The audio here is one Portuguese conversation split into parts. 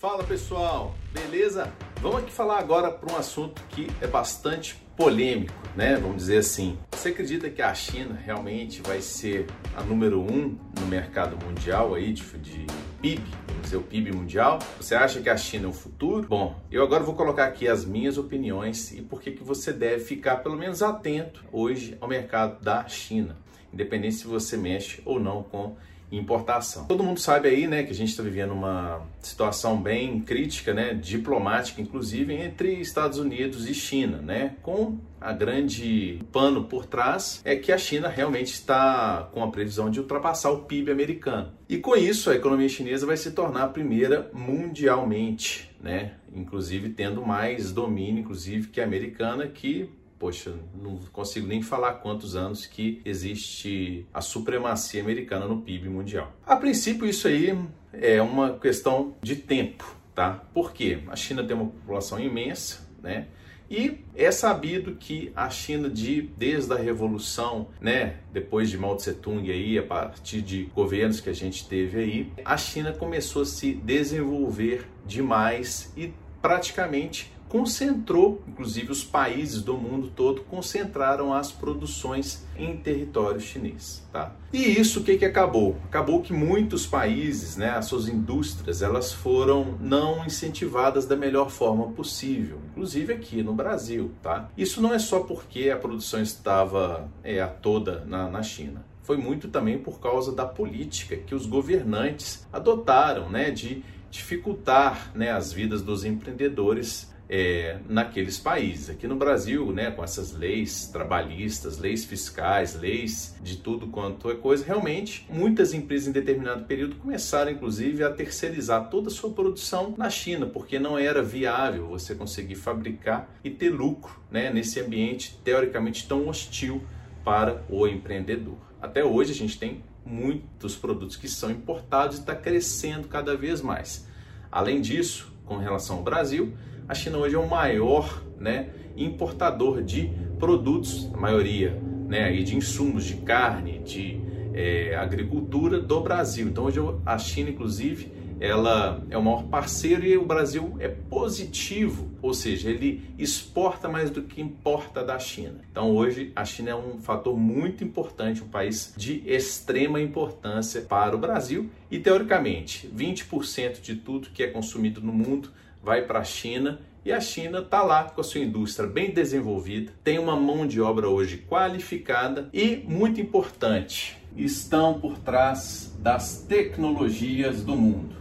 Fala pessoal, beleza? Vamos aqui falar agora para um assunto que é bastante polêmico, né? Vamos dizer assim. Você acredita que a China realmente vai ser a número um no mercado mundial aí de, de PIB, vamos dizer o PIB mundial? Você acha que a China é o futuro? Bom, eu agora vou colocar aqui as minhas opiniões e por que que você deve ficar pelo menos atento hoje ao mercado da China, independente se você mexe ou não com importação. Todo mundo sabe aí, né, que a gente está vivendo uma situação bem crítica, né, diplomática, inclusive entre Estados Unidos e China, né, com a grande pano por trás é que a China realmente está com a previsão de ultrapassar o PIB americano. E com isso, a economia chinesa vai se tornar a primeira mundialmente, né, inclusive tendo mais domínio, inclusive que a americana, que poxa, não consigo nem falar quantos anos que existe a supremacia americana no PIB mundial. A princípio, isso aí é uma questão de tempo, tá? Por quê? A China tem uma população imensa, né? E é sabido que a China, de, desde a Revolução, né, depois de Mao Tse Tung, aí, a partir de governos que a gente teve aí, a China começou a se desenvolver demais e praticamente concentrou, inclusive os países do mundo todo concentraram as produções em território chinês, tá? E isso o que que acabou? Acabou que muitos países, né, as suas indústrias, elas foram não incentivadas da melhor forma possível, inclusive aqui no Brasil, tá? Isso não é só porque a produção estava é, a toda na, na China foi muito também por causa da política que os governantes adotaram, né, de dificultar né, as vidas dos empreendedores é, naqueles países. Aqui no Brasil, né, com essas leis trabalhistas, leis fiscais, leis de tudo quanto é coisa, realmente muitas empresas em determinado período começaram, inclusive, a terceirizar toda a sua produção na China, porque não era viável você conseguir fabricar e ter lucro né, nesse ambiente teoricamente tão hostil para o empreendedor. Até hoje a gente tem muitos produtos que são importados e está crescendo cada vez mais. Além disso, com relação ao Brasil, a China hoje é o maior né, importador de produtos, a maioria, né, e de insumos de carne, de é, agricultura do Brasil. Então hoje a China, inclusive, ela é o maior parceiro e o Brasil é positivo, ou seja, ele exporta mais do que importa da China. Então hoje a China é um fator muito importante, um país de extrema importância para o Brasil e teoricamente 20% de tudo que é consumido no mundo vai para a China e a China está lá com a sua indústria bem desenvolvida, tem uma mão de obra hoje qualificada e, muito importante, estão por trás das tecnologias do mundo.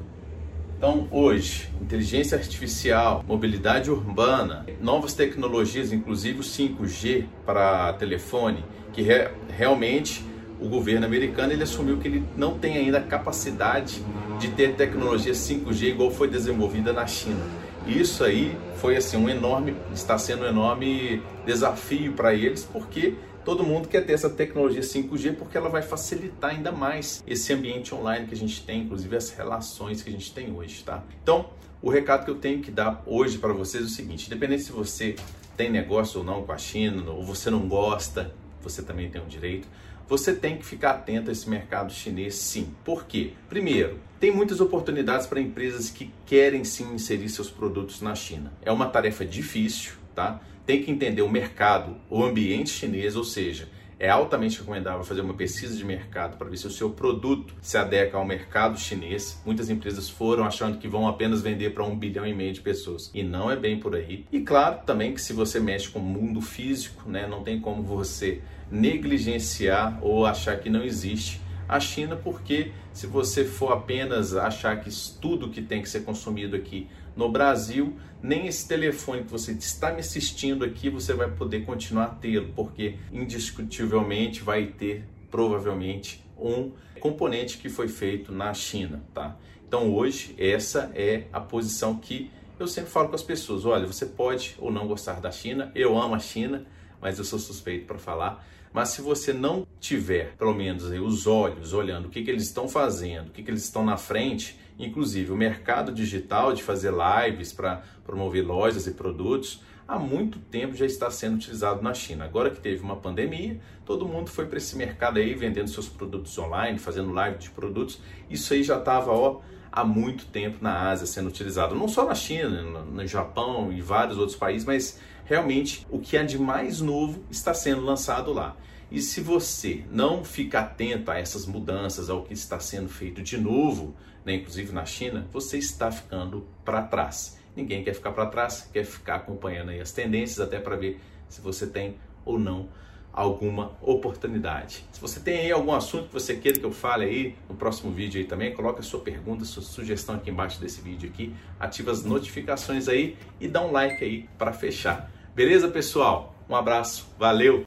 Então, hoje, inteligência artificial, mobilidade urbana, novas tecnologias, inclusive o 5G para telefone, que re realmente o governo americano ele assumiu que ele não tem ainda a capacidade de ter tecnologia 5G igual foi desenvolvida na China. Isso aí foi assim um enorme, está sendo um enorme desafio para eles, porque todo mundo quer ter essa tecnologia 5G porque ela vai facilitar ainda mais esse ambiente online que a gente tem, inclusive as relações que a gente tem hoje, tá? Então, o recado que eu tenho que dar hoje para vocês é o seguinte: independente se você tem negócio ou não com a China, ou você não gosta, você também tem o direito. Você tem que ficar atento a esse mercado chinês, sim. Por quê? Primeiro, tem muitas oportunidades para empresas que querem sim inserir seus produtos na China. É uma tarefa difícil, tá? Tem que entender o mercado, o ambiente chinês, ou seja, é altamente recomendável fazer uma pesquisa de mercado para ver se o seu produto se adequa ao mercado chinês. Muitas empresas foram achando que vão apenas vender para um bilhão e meio de pessoas e não é bem por aí. E claro também que se você mexe com o mundo físico, né, não tem como você negligenciar ou achar que não existe a China, porque se você for apenas achar que tudo que tem que ser consumido aqui no Brasil, nem esse telefone que você está me assistindo aqui você vai poder continuar tê-lo, porque indiscutivelmente vai ter provavelmente um componente que foi feito na China, tá? Então hoje essa é a posição que eu sempre falo com as pessoas, olha, você pode ou não gostar da China, eu amo a China, mas eu sou suspeito para falar. Mas se você não tiver, pelo menos, os olhos olhando o que, que eles estão fazendo, o que, que eles estão na frente, inclusive o mercado digital de fazer lives para promover lojas e produtos, há muito tempo já está sendo utilizado na China. Agora que teve uma pandemia, todo mundo foi para esse mercado aí vendendo seus produtos online, fazendo live de produtos. Isso aí já estava há muito tempo na Ásia sendo utilizado, não só na China, no Japão e vários outros países, mas realmente o que há de mais novo está sendo lançado lá. E se você não ficar atento a essas mudanças, ao que está sendo feito de novo, né, inclusive na China, você está ficando para trás. Ninguém quer ficar para trás, quer ficar acompanhando aí as tendências até para ver se você tem ou não alguma oportunidade. Se você tem aí algum assunto que você queira que eu fale aí no próximo vídeo aí também, coloque a sua pergunta, sua sugestão aqui embaixo desse vídeo aqui, ativa as notificações aí e dá um like aí para fechar. Beleza, pessoal? Um abraço, valeu!